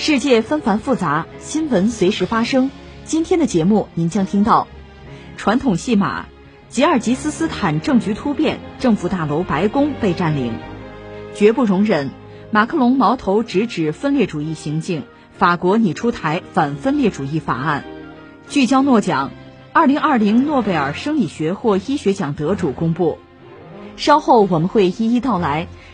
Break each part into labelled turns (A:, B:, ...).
A: 世界纷繁复杂，新闻随时发生。今天的节目您将听到：传统戏码，吉尔吉斯斯坦政局突变，政府大楼白宫被占领，绝不容忍，马克龙矛头直指分裂主义行径。法国拟出台反分裂主义法案，聚焦诺奖，二零二零诺贝尔生理学或医学奖得主公布。稍后我们会一一道来。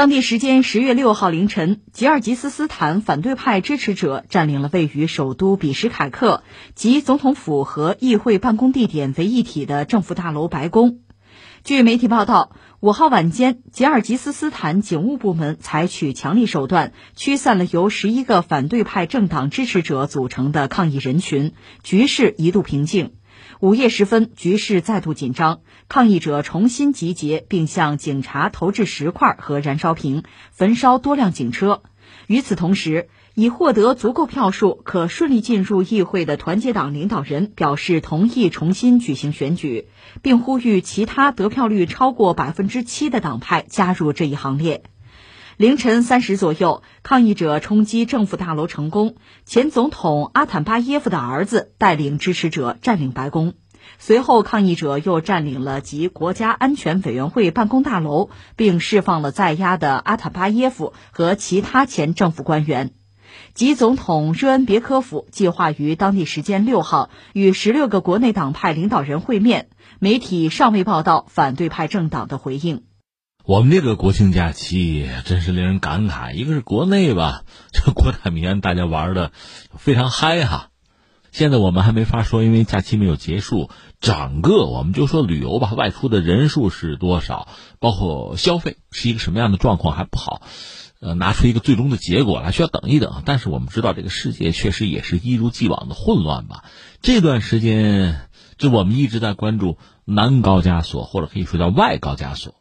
A: 当地时间十月六号凌晨，吉尔吉斯斯坦反对派支持者占领了位于首都比什凯克及总统府和议会办公地点为一体的政府大楼白宫。据媒体报道，五号晚间，吉尔吉斯斯坦警务部门采取强力手段，驱散了由十一个反对派政党支持者组成的抗议人群，局势一度平静。午夜时分，局势再度紧张，抗议者重新集结，并向警察投掷石块和燃烧瓶，焚烧多辆警车。与此同时，已获得足够票数可顺利进入议会的团结党领导人表示同意重新举行选举，并呼吁其他得票率超过百分之七的党派加入这一行列。凌晨三时左右，抗议者冲击政府大楼成功。前总统阿坦巴耶夫的儿子带领支持者占领白宫。随后，抗议者又占领了及国家安全委员会办公大楼，并释放了在押的阿坦巴耶夫和其他前政府官员。及总统热恩别科夫计划于当地时间六号与十六个国内党派领导人会面。媒体尚未报道反对派政党的回应。
B: 我们这个国庆假期真是令人感慨，一个是国内吧，这国泰民安，大家玩的非常嗨哈。现在我们还没法说，因为假期没有结束，整个我们就说旅游吧，外出的人数是多少，包括消费是一个什么样的状况还不好，呃，拿出一个最终的结果来，需要等一等。但是我们知道，这个世界确实也是一如既往的混乱吧。这段时间，就我们一直在关注南高加索，或者可以说叫外高加索。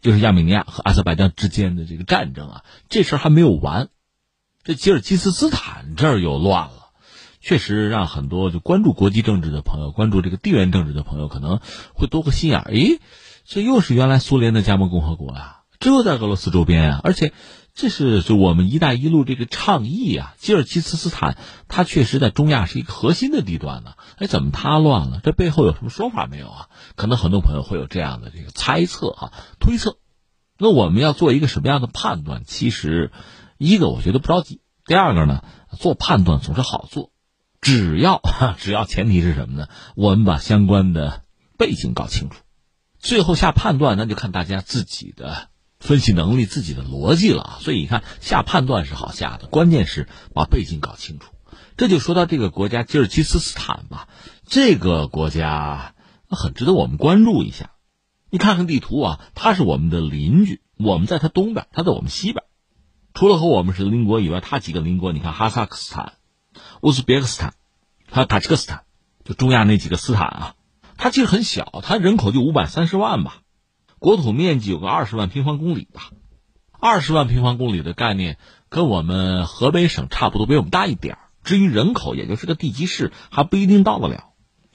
B: 就是亚美尼亚和阿塞拜疆之间的这个战争啊，这事儿还没有完，这吉尔吉斯斯坦这儿又乱了，确实让很多就关注国际政治的朋友、关注这个地缘政治的朋友可能会多个心眼儿。诶，这又是原来苏联的加盟共和国呀，这又在俄罗斯周边啊，而且。这是就我们“一带一路”这个倡议啊，吉尔吉斯斯坦它确实在中亚是一个核心的地段呢。哎，怎么它乱了？这背后有什么说法没有啊？可能很多朋友会有这样的这个猜测啊、推测。那我们要做一个什么样的判断？其实，一个我觉得不着急，第二个呢，做判断总是好做，只要 只要前提是什么呢？我们把相关的背景搞清楚，最后下判断那就看大家自己的。分析能力、自己的逻辑了啊，所以你看下判断是好下的，关键是把背景搞清楚。这就说到这个国家吉尔吉斯斯坦吧，这个国家很值得我们关注一下。你看看地图啊，它是我们的邻居，我们在它东边，它在我们西边。除了和我们是邻国以外，它几个邻国，你看哈萨克斯坦、乌兹别克斯坦，还有塔吉克斯坦，就中亚那几个斯坦啊，它其实很小，它人口就五百三十万吧。国土面积有个二十万平方公里吧，二十万平方公里的概念跟我们河北省差不多，比我们大一点儿。至于人口，也就是个地级市，还不一定到得了。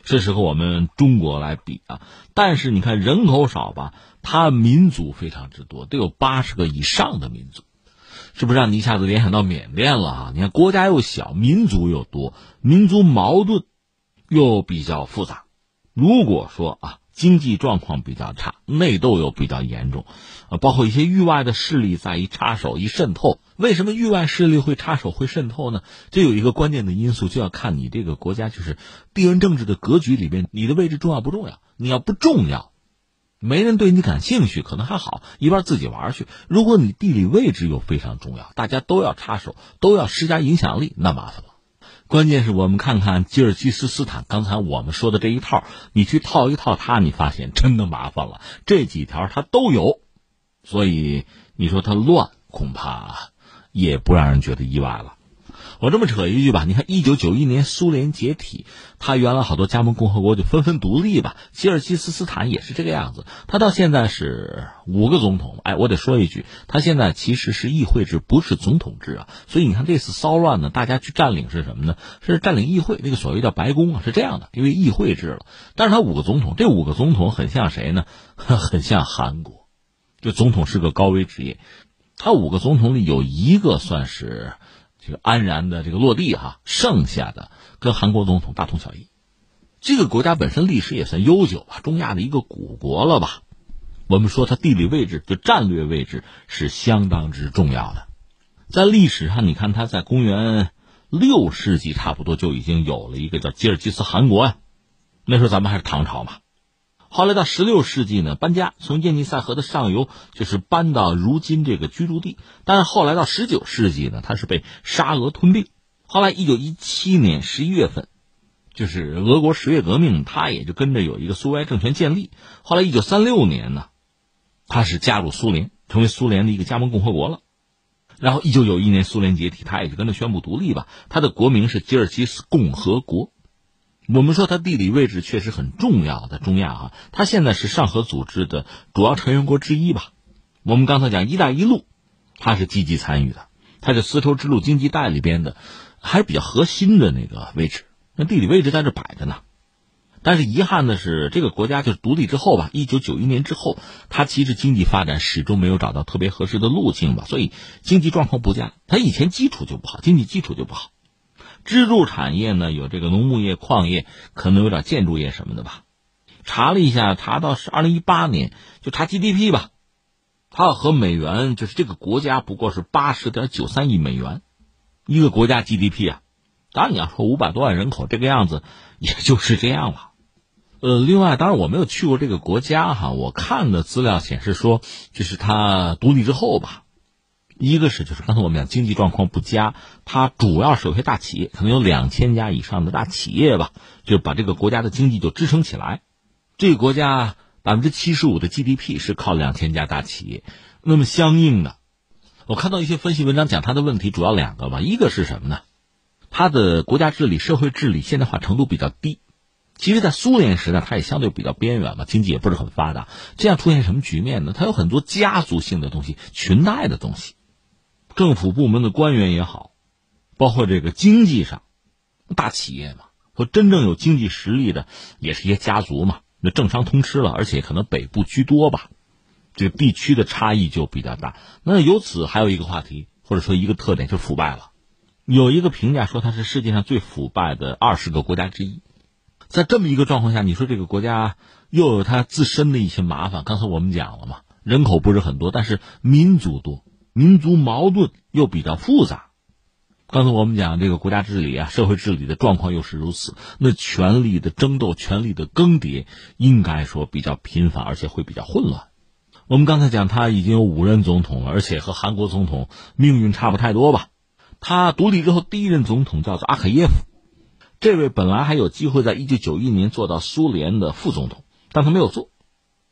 B: 这是和我们中国来比啊。但是你看人口少吧，它民族非常之多，得有八十个以上的民族，是不是让你一下子联想到缅甸了啊？你看国家又小，民族又多，民族矛盾又比较复杂。如果说啊，经济状况比较差，内斗又比较严重，啊，包括一些域外的势力在一插手一渗透。为什么域外势力会插手会渗透呢？这有一个关键的因素，就要看你这个国家就是地缘政治的格局里边，你的位置重要不重要？你要不重要，没人对你感兴趣，可能还好，一边自己玩去。如果你地理位置又非常重要，大家都要插手，都要施加影响力，那麻烦了。关键是我们看看吉尔吉斯斯坦，刚才我们说的这一套，你去套一套它，你发现真的麻烦了。这几条它都有，所以你说它乱，恐怕也不让人觉得意外了。我这么扯一句吧，你看，一九九一年苏联解体，他原来好多加盟共和国就纷纷独立吧。吉尔吉斯斯坦也是这个样子，他到现在是五个总统。哎，我得说一句，他现在其实是议会制，不是总统制啊。所以你看这次骚乱呢，大家去占领是什么呢？是占领议会，那个所谓叫白宫啊，是这样的，因为议会制了。但是他五个总统，这五个总统很像谁呢？很像韩国，就总统是个高危职业。他五个总统里有一个算是。这个安然的这个落地哈，剩下的跟韩国总统大同小异。这个国家本身历史也算悠久吧，中亚的一个古国了吧。我们说它地理位置就战略位置是相当之重要的。在历史上，你看它在公元六世纪差不多就已经有了一个叫吉尔吉斯汗国呀，那时候咱们还是唐朝嘛。后来到十六世纪呢，搬家从叶尼塞河的上游，就是搬到如今这个居住地。但是后来到十九世纪呢，它是被沙俄吞并。后来一九一七年十一月份，就是俄国十月革命，他也就跟着有一个苏维埃政权建立。后来一九三六年呢，他是加入苏联，成为苏联的一个加盟共和国了。然后一九九一年苏联解体，他也就跟着宣布独立吧。他的国名是吉尔吉斯共和国。我们说它地理位置确实很重要，在中亚啊，它现在是上合组织的主要成员国之一吧。我们刚才讲“一带一路”，它是积极参与的，它是丝绸之路经济带里边的，还是比较核心的那个位置。那地理位置在这摆着呢。但是遗憾的是，这个国家就是独立之后吧，一九九一年之后，它其实经济发展始终没有找到特别合适的路径吧，所以经济状况不佳。它以前基础就不好，经济基础就不好。支柱产业呢，有这个农牧业、矿业，可能有点建筑业什么的吧。查了一下，查到是二零一八年，就查 GDP 吧，它和美元就是这个国家不过是八十点九三亿美元，一个国家 GDP 啊。当然你要说五百多万人口这个样子，也就是这样了。呃，另外，当然我没有去过这个国家哈，我看的资料显示说，就是它独立之后吧。一个是就是刚才我们讲经济状况不佳，它主要是有些大企业，可能有两千家以上的大企业吧，就把这个国家的经济就支撑起来。这个国家百分之七十五的 GDP 是靠两千家大企业，那么相应的，我看到一些分析文章讲它的问题主要两个吧，一个是什么呢？它的国家治理、社会治理现代化程度比较低。其实，在苏联时代，它也相对比较边缘嘛，经济也不是很发达。这样出现什么局面呢？它有很多家族性的东西、裙带的东西。政府部门的官员也好，包括这个经济上，大企业嘛，和真正有经济实力的，也是一些家族嘛，那政商通吃了，而且可能北部居多吧，这个地区的差异就比较大。那由此还有一个话题，或者说一个特点，就是腐败了。有一个评价说它是世界上最腐败的二十个国家之一。在这么一个状况下，你说这个国家又有它自身的一些麻烦。刚才我们讲了嘛，人口不是很多，但是民族多。民族矛盾又比较复杂，刚才我们讲这个国家治理啊，社会治理的状况又是如此，那权力的争斗、权力的更迭，应该说比较频繁，而且会比较混乱。我们刚才讲他已经有五任总统了，而且和韩国总统命运差不太多吧？他独立之后第一任总统叫做阿克耶夫，这位本来还有机会在一九九一年做到苏联的副总统，但他没有做，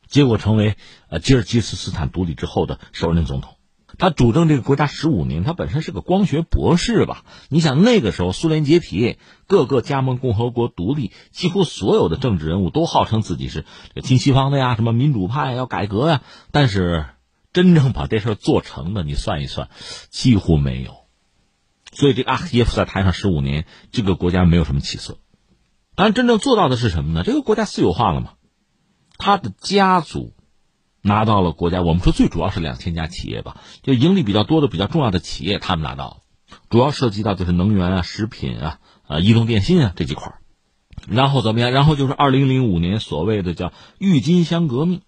B: 结果成为呃吉尔吉斯斯坦独立之后的首任总统。他主政这个国家十五年，他本身是个光学博士吧？你想那个时候苏联解体，各个加盟共和国独立，几乎所有的政治人物都号称自己是亲西方的呀，什么民主派要改革呀。但是真正把这事做成的，你算一算，几乎没有。所以这个阿耶夫在台上十五年，这个国家没有什么起色。当然，真正做到的是什么呢？这个国家私有化了嘛？他的家族。拿到了国家，我们说最主要是两千家企业吧，就盈利比较多的、比较重要的企业，他们拿到了，主要涉及到就是能源啊、食品啊、啊移动电信啊这几块然后怎么样？然后就是二零零五年所谓的叫郁金香革命，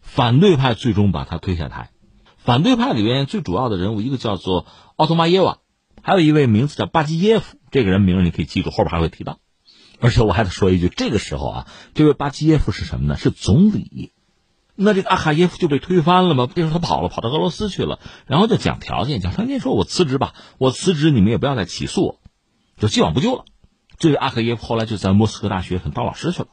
B: 反对派最终把他推下台。反对派里边最主要的人物，一个叫做奥托马耶娃，还有一位名字叫巴基耶夫。这个人名你可以记住，后边还会提到。而且我还得说一句，这个时候啊，这位巴基耶夫是什么呢？是总理。那这个阿卡耶夫就被推翻了吗？这时候他跑了，跑到俄罗斯去了，然后就讲条件，讲条件，说我辞职吧，我辞职，你们也不要再起诉我，就既往不咎了。这个阿卡耶夫后来就在莫斯科大学当老师去了。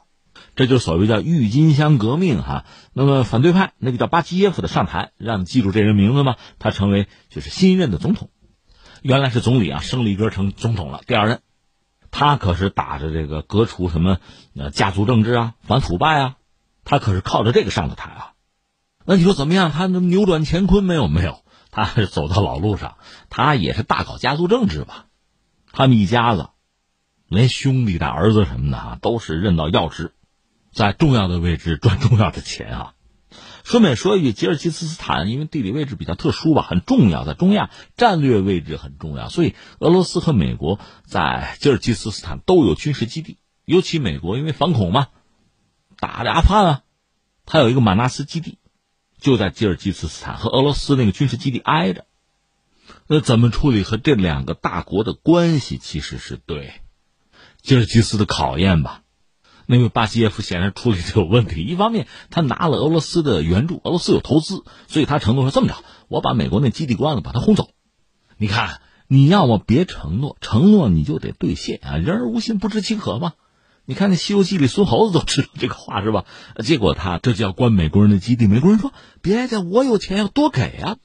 B: 这就是所谓叫郁金香革命哈。那么反对派那个叫巴基耶夫的上台，让你记住这人名字吗？他成为就是新任的总统。原来是总理啊，升了一格成总统了，第二任。他可是打着这个革除什么呃家族政治啊、反腐败啊，他可是靠着这个上的台啊。那你说怎么样？他能扭转乾坤没有？没有，他是走到老路上。他也是大搞家族政治吧？他们一家子，连兄弟的儿子什么的啊，都是任到要职。在重要的位置赚重要的钱啊！顺便说一句，吉尔吉斯斯坦因为地理位置比较特殊吧，很重要，在中亚战略位置很重要，所以俄罗斯和美国在吉尔吉斯斯坦都有军事基地。尤其美国因为反恐嘛，打的阿富汗啊，他有一个马纳斯基地，就在吉尔吉斯斯坦，和俄罗斯那个军事基地挨着。那怎么处理和这两个大国的关系，其实是对吉尔吉斯的考验吧。那位巴基耶夫显然处理就有问题。一方面，他拿了俄罗斯的援助，俄罗斯有投资，所以他承诺说：“这么着，我把美国那基地关了，把他轰走。”你看，你要么别承诺，承诺你就得兑现啊！人而无信，不知其可嘛。你看那《西游记》里孙猴子都知道这个话是吧？结果他这就要关美国人的基地，美国人说：“别的，我有钱要多给啊。”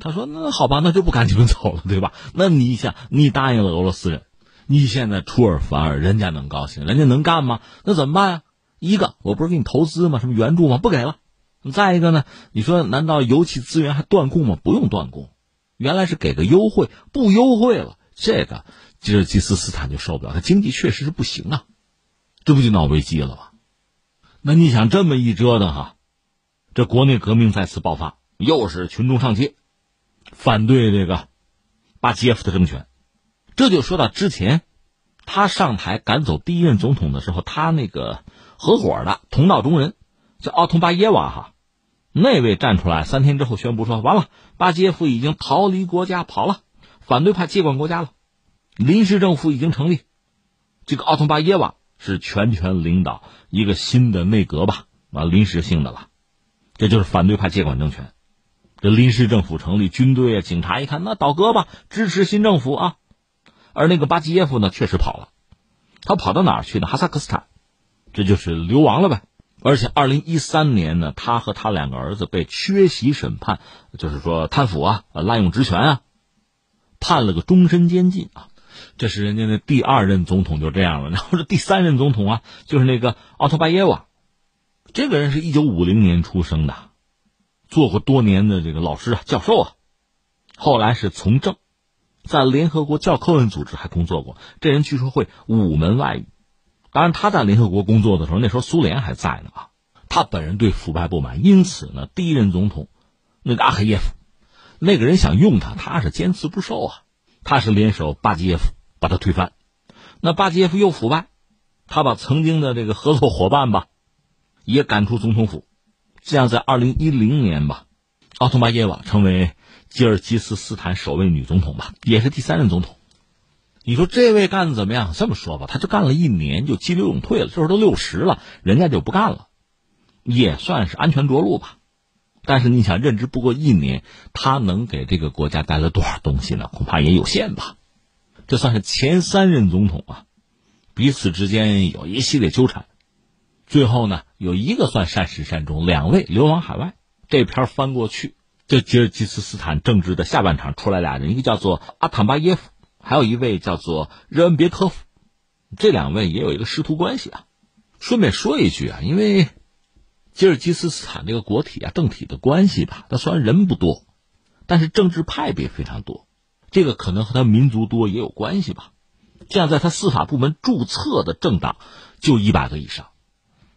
B: 他说：“那好吧，那就不赶你们走了，对吧？那你想，你答应了俄罗斯人。”你现在出尔反尔，人家能高兴？人家能干吗？那怎么办呀？一个，我不是给你投资吗？什么援助吗？不给了。再一个呢？你说，难道油气资源还断供吗？不用断供，原来是给个优惠，不优惠了，这个吉尔吉斯斯坦就受不了，他经济确实是不行啊，这不就闹危机了吗？那你想这么一折腾哈，这国内革命再次爆发，又是群众上街，反对这个巴基耶夫的政权。这就说到之前，他上台赶走第一任总统的时候，他那个合伙的同道中人叫奥通巴耶娃哈，那位站出来三天之后宣布说：“完了，巴基耶夫已经逃离国家跑了，反对派接管国家了，临时政府已经成立，这个奥通巴耶娃是全权领导一个新的内阁吧？啊，临时性的了，这就是反对派接管政权，这临时政府成立，军队啊、警察一看，那倒戈吧，支持新政府啊。”而那个巴基耶夫呢，确实跑了，他跑到哪儿去呢？哈萨克斯坦，这就是流亡了呗。而且二零一三年呢，他和他两个儿子被缺席审判，就是说贪腐啊、滥用职权啊，判了个终身监禁啊。这是人家的第二任总统就这样了。然后这第三任总统啊，就是那个奥托巴耶娃，这个人是一九五零年出生的，做过多年的这个老师啊、教授啊，后来是从政。在联合国教科文组织还工作过，这人据说会五门外语。当然，他在联合国工作的时候，那时候苏联还在呢啊。他本人对腐败不满，因此呢，第一任总统那个阿赫耶夫，那个人想用他，他是坚持不受啊。他是联手巴基耶夫把他推翻。那巴基耶夫又腐败，他把曾经的这个合作伙伴吧，也赶出总统府。这样，在二零一零年吧，奥托巴耶娃成为。吉尔吉斯斯坦首位女总统吧，也是第三任总统。你说这位干的怎么样？这么说吧，他就干了一年就急流勇退了，这时候都六十了，人家就不干了，也算是安全着陆吧。但是你想，任职不过一年，他能给这个国家带来多少东西呢？恐怕也有限吧。这算是前三任总统啊，彼此之间有一系列纠缠，最后呢，有一个算善始善终，两位流亡海外。这篇翻过去。这吉尔吉斯斯坦政治的下半场出来俩人，一个叫做阿坦巴耶夫，还有一位叫做热恩别科夫，这两位也有一个师徒关系啊。顺便说一句啊，因为吉尔吉斯斯坦这个国体啊，政体的关系吧，它虽然人不多，但是政治派别非常多，这个可能和他民族多也有关系吧。这样，在他司法部门注册的政党就一百个以上，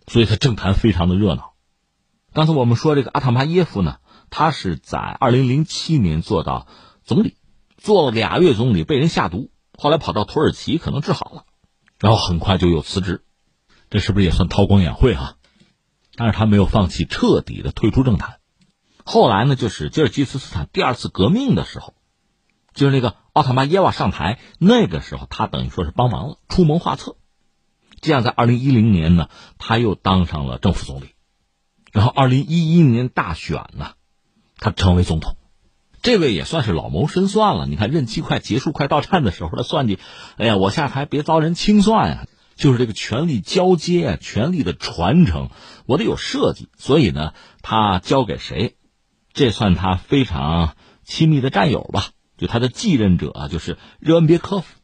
B: 所以他政坛非常的热闹。刚才我们说这个阿坦巴耶夫呢。他是在二零零七年做到总理，做了俩月总理，被人下毒，后来跑到土耳其，可能治好了，然后很快就又辞职。这是不是也算韬光养晦哈？但是他没有放弃，彻底的退出政坛。后来呢，就是吉尔吉斯斯坦第二次革命的时候，就是那个奥塔马耶娃上台，那个时候他等于说是帮忙了，出谋划策。这样，在二零一零年呢，他又当上了政府总理。然后二零一一年大选呢，他成为总统。这位也算是老谋深算了。你看，任期快结束、快到站的时候，他算计：哎呀，我下台别遭人清算呀。就是这个权力交接啊，权力的传承，我得有设计。所以呢，他交给谁，这算他非常亲密的战友吧？就他的继任者啊，就是热恩别科夫。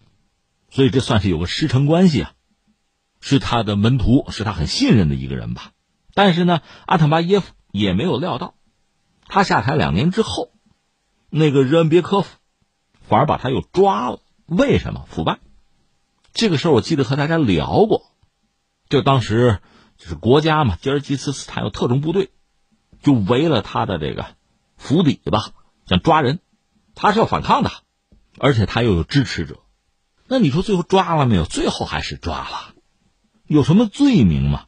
B: 所以这算是有个师承关系啊，是他的门徒，是他很信任的一个人吧。但是呢，阿坦巴耶夫也没有料到，他下台两年之后。那个热恩别科夫反而把他又抓了，为什么腐败？这个事儿我记得和大家聊过，就当时就是国家嘛，吉尔吉斯斯坦有特种部队，就围了他的这个府邸吧，想抓人，他是要反抗的，而且他又有支持者，那你说最后抓了没有？最后还是抓了，有什么罪名吗？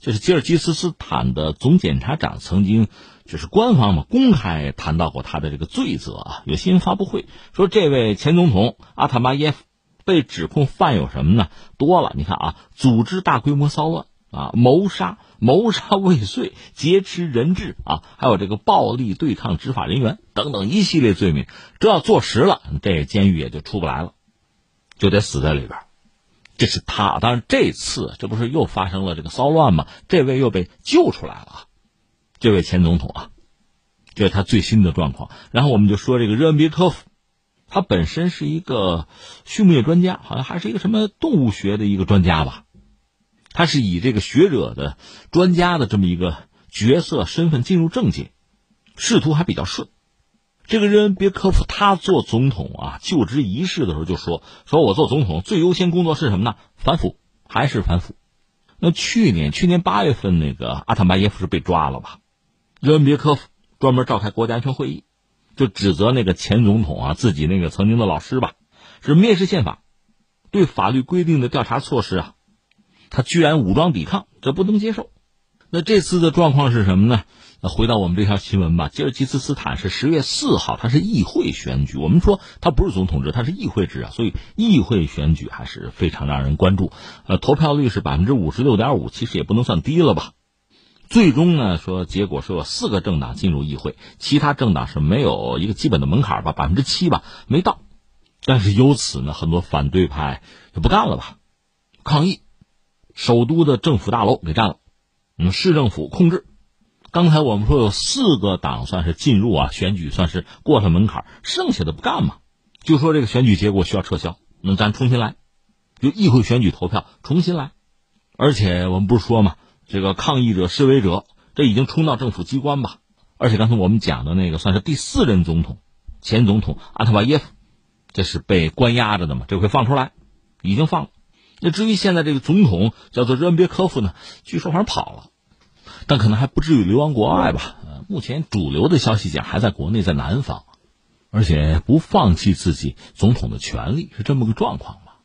B: 就是吉尔吉斯斯坦的总检察长曾经，就是官方嘛，公开谈到过他的这个罪责啊。有新闻发布会说，这位前总统阿塔巴耶夫被指控犯有什么呢？多了，你看啊，组织大规模骚乱啊，谋杀、谋杀未遂、劫持人质啊，还有这个暴力对抗执法人员等等一系列罪名。这要坐实了，这监狱也就出不来了，就得死在里边。这是他，当然这次这不是又发生了这个骚乱吗？这位又被救出来了，这位前总统啊，这是他最新的状况。然后我们就说这个热恩别科夫，他本身是一个畜牧业专家，好像还是一个什么动物学的一个专家吧。他是以这个学者的专家的这么一个角色身份进入政界，仕途还比较顺。这个人别科夫，他做总统啊，就职仪式的时候就说：“说我做总统最优先工作是什么呢？反腐，还是反腐。”那去年，去年八月份，那个阿坦巴耶夫是被抓了吧？热恩别科夫专门召开国家安全会议，就指责那个前总统啊，自己那个曾经的老师吧，是蔑视宪法，对法律规定的调查措施啊，他居然武装抵抗，这不能接受。那这次的状况是什么呢？那回到我们这条新闻吧。吉尔吉斯斯坦是十月四号，它是议会选举。我们说它不是总统制，它是议会制啊，所以议会选举还是非常让人关注。呃，投票率是百分之五十六点五，其实也不能算低了吧。最终呢，说结果是有四个政党进入议会，其他政党是没有一个基本的门槛吧，百分之七吧没到。但是由此呢，很多反对派就不干了吧，抗议，首都的政府大楼给占了。嗯，市政府控制。刚才我们说有四个党算是进入啊，选举算是过了门槛，剩下的不干嘛？就说这个选举结果需要撤销，那咱重新来，就议会选举投票重新来。而且我们不是说嘛，这个抗议者、示威者这已经冲到政府机关吧？而且刚才我们讲的那个算是第四任总统，前总统阿特瓦耶夫，这是被关押着的嘛？这回放出来，已经放了。那至于现在这个总统叫做热恩别科夫呢，据说好像跑了。但可能还不至于流亡国外吧？目前主流的消息讲还在国内，在南方，而且不放弃自己总统的权利，是这么个状况吧？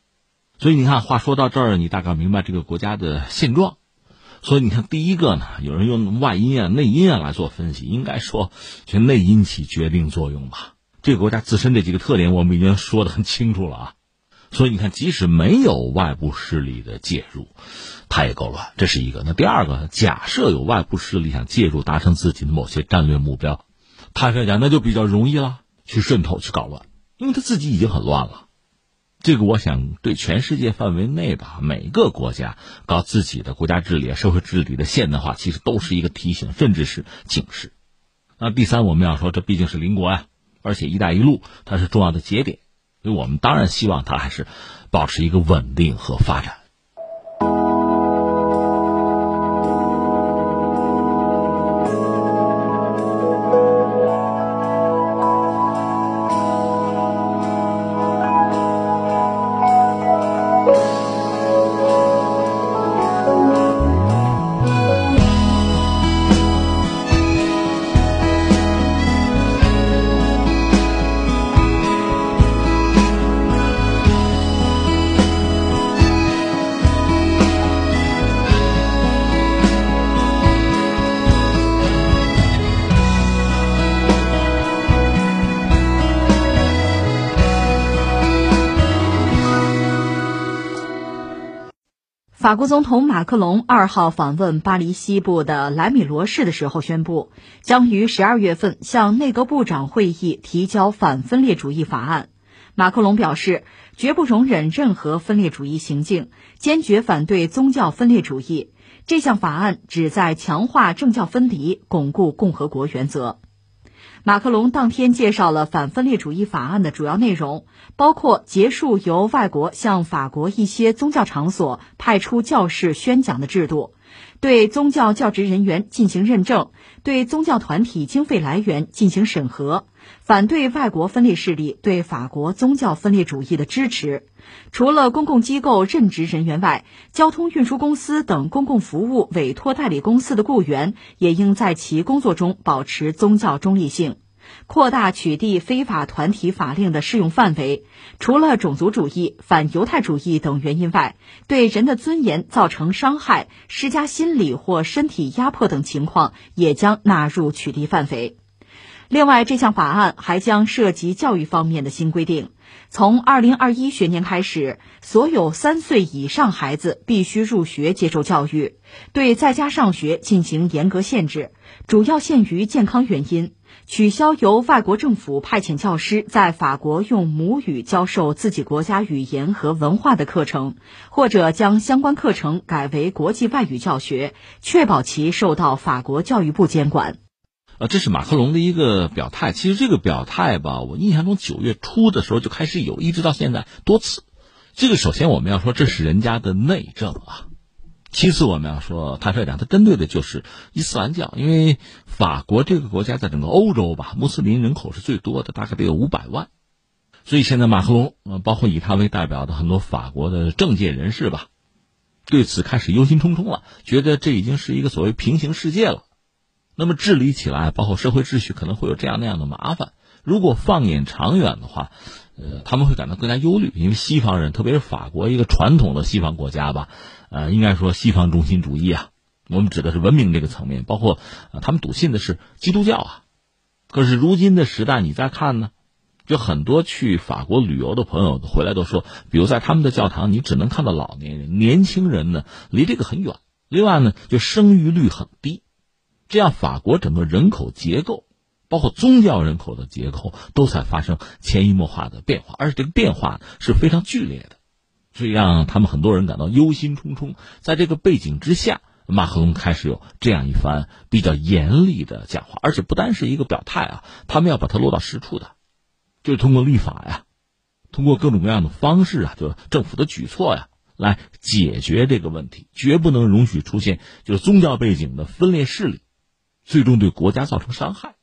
B: 所以你看，话说到这儿，你大概明白这个国家的现状。所以你看，第一个呢，有人用外因啊、内因啊来做分析，应该说，就内因起决定作用吧。这个国家自身这几个特点，我们已经说的很清楚了啊。所以你看，即使没有外部势力的介入。它也够乱，这是一个。那第二个，假设有外部势力想介入达成自己的某些战略目标，坦率讲，那就比较容易了，去渗透、去搞乱，因为他自己已经很乱了。这个，我想对全世界范围内吧，每个国家搞自己的国家治理、社会治理的现代化，其实都是一个提醒，甚至是警示。那第三，我们要说，这毕竟是邻国呀，而且“一带一路”它是重要的节点，所以我们当然希望它还是保持一个稳定和发展。
A: 法国总统马克龙二号访问巴黎西部的莱米罗市的时候宣布，将于十二月份向内阁部长会议提交反分裂主义法案。马克龙表示，绝不容忍任何分裂主义行径，坚决反对宗教分裂主义。这项法案旨在强化政教分离，巩固共和国原则。马克龙当天介绍了反分裂主义法案的主要内容，包括结束由外国向法国一些宗教场所派出教士宣讲的制度，对宗教教职人员进行认证，对宗教团体经费来源进行审核，反对外国分裂势力对法国宗教分裂主义的支持。除了公共机构任职人员外，交通运输公司等公共服务委托代理公司的雇员也应在其工作中保持宗教中立性。扩大取缔非法团体法令的适用范围，除了种族主义、反犹太主义等原因外，对人的尊严造成伤害、施加心理或身体压迫等情况也将纳入取缔范围。另外，这项法案还将涉及教育方面的新规定。从二零二一学年开始，所有三岁以上孩子必须入学接受教育，对在家上学进行严格限制，主要限于健康原因。取消由外国政府派遣教师在法国用母语教授自己国家语言和文化的课程，或者将相关课程改为国际外语教学，确保其受到法国教育部监管。
B: 呃，这是马克龙的一个表态。其实这个表态吧，我印象中九月初的时候就开始有，一直到现在多次。这个首先我们要说，这是人家的内政啊。其次我们要说，坦率讲，他针对的就是伊斯兰教，因为法国这个国家在整个欧洲吧，穆斯林人口是最多的，大概得有五百万。所以现在马克龙，呃，包括以他为代表的很多法国的政界人士吧，对此开始忧心忡忡了，觉得这已经是一个所谓平行世界了。那么治理起来，包括社会秩序，可能会有这样那样的麻烦。如果放眼长远的话，呃，他们会感到更加忧虑，因为西方人，特别是法国一个传统的西方国家吧，呃，应该说西方中心主义啊，我们指的是文明这个层面，包括呃，他们笃信的是基督教啊。可是如今的时代，你再看呢，就很多去法国旅游的朋友回来都说，比如在他们的教堂，你只能看到老年人，年轻人呢离这个很远。另外呢，就生育率很低。这样，法国整个人口结构，包括宗教人口的结构，都在发生潜移默化的变化，而且这个变化是非常剧烈的，所以让他们很多人感到忧心忡忡。在这个背景之下，马克龙开始有这样一番比较严厉的讲话，而且不单是一个表态啊，他们要把它落到实处的，就是通过立法呀，通过各种各样的方式啊，就政府的举措呀。来解决这个问题，绝不能容许出现就是宗教背景的分裂势力。最终对国家造成伤害，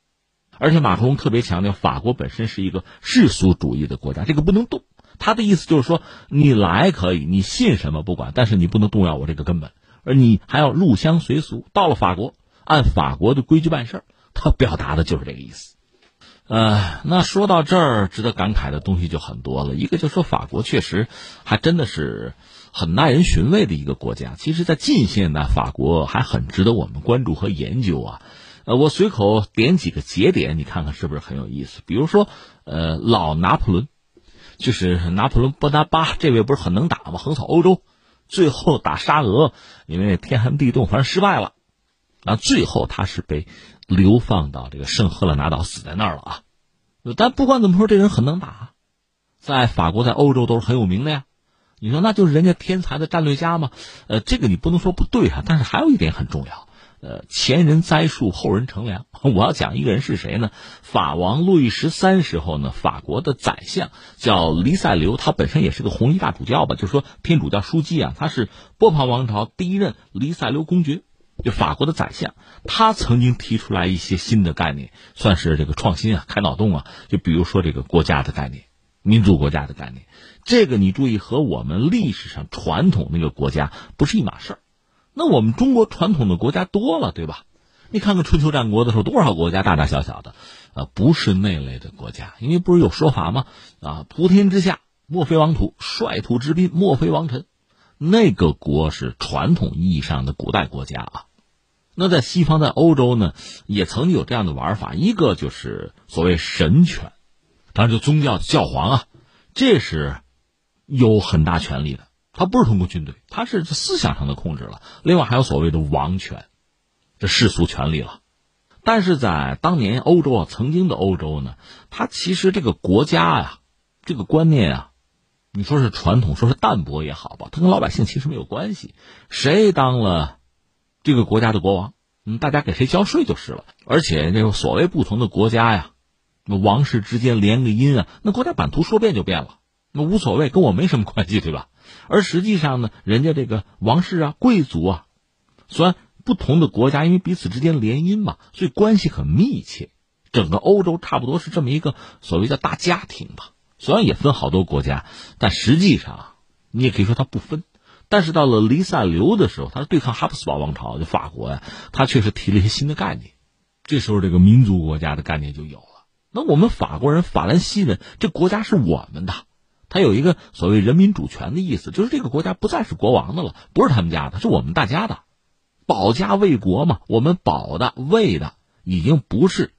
B: 而且马克龙特别强调，法国本身是一个世俗主义的国家，这个不能动。他的意思就是说，你来可以，你信什么不管，但是你不能动摇我这个根本，而你还要入乡随俗，到了法国按法国的规矩办事儿。他表达的就是这个意思。呃，那说到这儿，值得感慨的东西就很多了。一个就说法国确实还真的是。很耐人寻味的一个国家，其实，在近现代，法国还很值得我们关注和研究啊。呃，我随口点几个节点，你看看是不是很有意思？比如说，呃，老拿破仑，就是拿破仑波拿巴这位，不是很能打吗？横扫欧洲，最后打沙俄，因为天寒地冻，反正失败了。那最后他是被流放到这个圣赫勒拿岛，死在那儿了啊。但不管怎么说，这人很能打，在法国，在欧洲都是很有名的呀。你说那就是人家天才的战略家吗？呃，这个你不能说不对啊。但是还有一点很重要，呃，前人栽树，后人乘凉。我要讲一个人是谁呢？法王路易十三时候呢，法国的宰相叫黎塞留，他本身也是个红衣大主教吧，就是说天主教枢机啊，他是波旁王朝第一任黎塞留公爵，就法国的宰相。他曾经提出来一些新的概念，算是这个创新啊，开脑洞啊。就比如说这个国家的概念。民主国家的概念，这个你注意和我们历史上传统那个国家不是一码事儿。那我们中国传统的国家多了，对吧？你看看春秋战国的时候，多少国家大大小小的，啊，不是那类的国家。因为不是有说法吗？啊，普天之下莫非王土，率土之滨莫非王臣。那个国是传统意义上的古代国家啊。那在西方，在欧洲呢，也曾经有这样的玩法，一个就是所谓神权。当然，就宗教教皇啊，这是有很大权力的。他不是通过军队，他是思想上的控制了。另外还有所谓的王权，这世俗权利了。但是在当年欧洲啊，曾经的欧洲呢，它其实这个国家呀，这个观念啊，你说是传统，说是淡薄也好吧，它跟老百姓其实没有关系。谁当了这个国家的国王，嗯，大家给谁交税就是了。而且那个所谓不同的国家呀，王室之间连个姻啊，那国家版图说变就变了，那无所谓，跟我没什么关系，对吧？而实际上呢，人家这个王室啊、贵族啊，虽然。不同的国家因为彼此之间联姻嘛，所以关系很密切。整个欧洲差不多是这么一个所谓叫大家庭吧。虽然也分好多国家，但实际上你也可以说它不分。但是到了黎塞留的时候，他是对抗哈布斯堡王朝，就法国呀，他确实提了一些新的概念。这时候这个民族国家的概念就有了。那我们法国人、法兰西人，这国家是我们的，他有一个所谓人民主权的意思，就是这个国家不再是国王的了，不是他们家的，是我们大家的。保家卫国嘛，我们保的卫的已经不是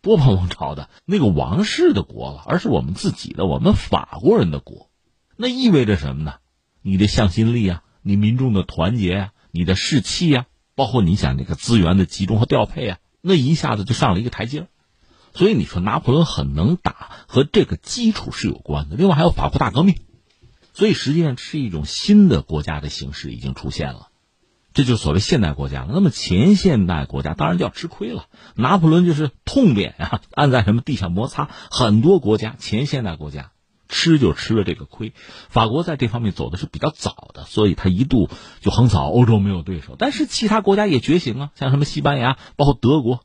B: 波旁王朝的那个王室的国了，而是我们自己的，我们法国人的国。那意味着什么呢？你的向心力啊，你民众的团结啊，你的士气啊，包括你想那个资源的集中和调配啊，那一下子就上了一个台阶。所以你说拿破仑很能打，和这个基础是有关的。另外还有法国大革命，所以实际上是一种新的国家的形式已经出现了。这就所谓现代国家了。那么前现代国家当然就要吃亏了。拿破仑就是痛扁啊，按在什么地上摩擦。很多国家前现代国家吃就吃了这个亏。法国在这方面走的是比较早的，所以他一度就横扫欧洲没有对手。但是其他国家也觉醒啊，像什么西班牙，包括德国，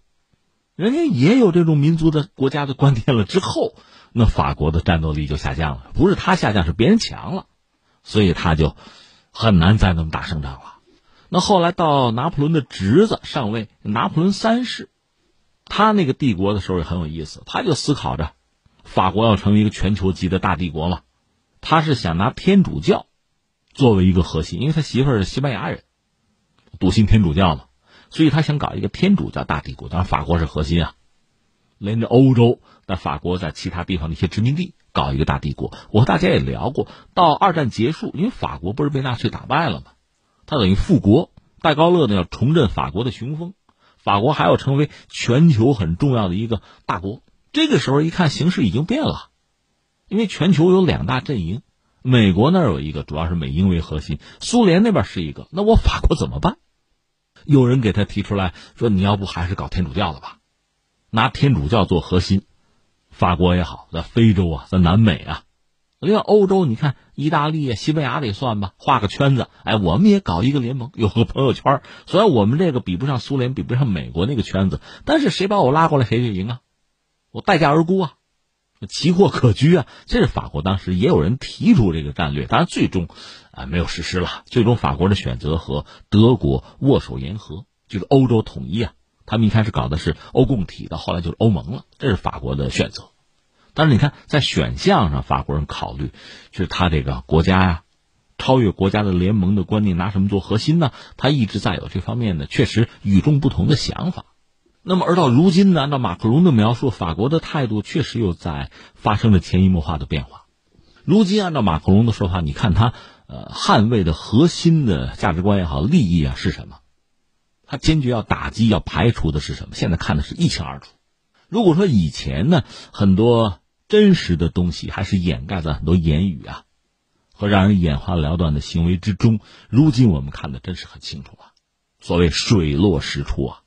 B: 人家也有这种民族的国家的观点了。之后，那法国的战斗力就下降了，不是他下降，是别人强了，所以他就很难再那么打胜仗了。那后来到拿破仑的侄子上位，拿破仑三世，他那个帝国的时候也很有意思，他就思考着，法国要成为一个全球级的大帝国嘛，他是想拿天主教作为一个核心，因为他媳妇儿是西班牙人，笃信天主教嘛，所以他想搞一个天主教大帝国，当然法国是核心啊，连着欧洲，在法国在其他地方的一些殖民地搞一个大帝国。我和大家也聊过，到二战结束，因为法国不是被纳粹打败了吗？他等于复国，戴高乐呢要重振法国的雄风，法国还要成为全球很重要的一个大国。这个时候一看形势已经变了，因为全球有两大阵营，美国那儿有一个，主要是美英为核心，苏联那边是一个，那我法国怎么办？有人给他提出来说：“你要不还是搞天主教了吧？拿天主教做核心，法国也好，在非洲啊，在南美啊。”另外，欧洲你看，意大利、西班牙得算吧，画个圈子，哎，我们也搞一个联盟，有个朋友圈。虽然我们这个比不上苏联，比不上美国那个圈子，但是谁把我拉过来，谁就赢啊！我待价而沽啊，奇货可居啊！这是法国当时也有人提出这个战略，当然最终啊没有实施了。最终法国的选择和德国握手言和，就是欧洲统一啊。他们一开始搞的是欧共体，到后来就是欧盟了，这是法国的选择。但是你看，在选项上，法国人考虑，就是他这个国家呀，超越国家的联盟的观念，拿什么做核心呢？他一直在有这方面的确实与众不同的想法。那么，而到如今呢，按照马克龙的描述，法国的态度确实又在发生着潜移默化的变化。如今，按照马克龙的说法，你看他呃捍卫的核心的价值观也好，利益啊是什么？他坚决要打击、要排除的是什么？现在看的是一清二楚。如果说以前呢，很多。真实的东西还是掩盖在很多言语啊和让人眼花缭乱的行为之中。如今我们看的真是很清楚了，所谓水落石出啊。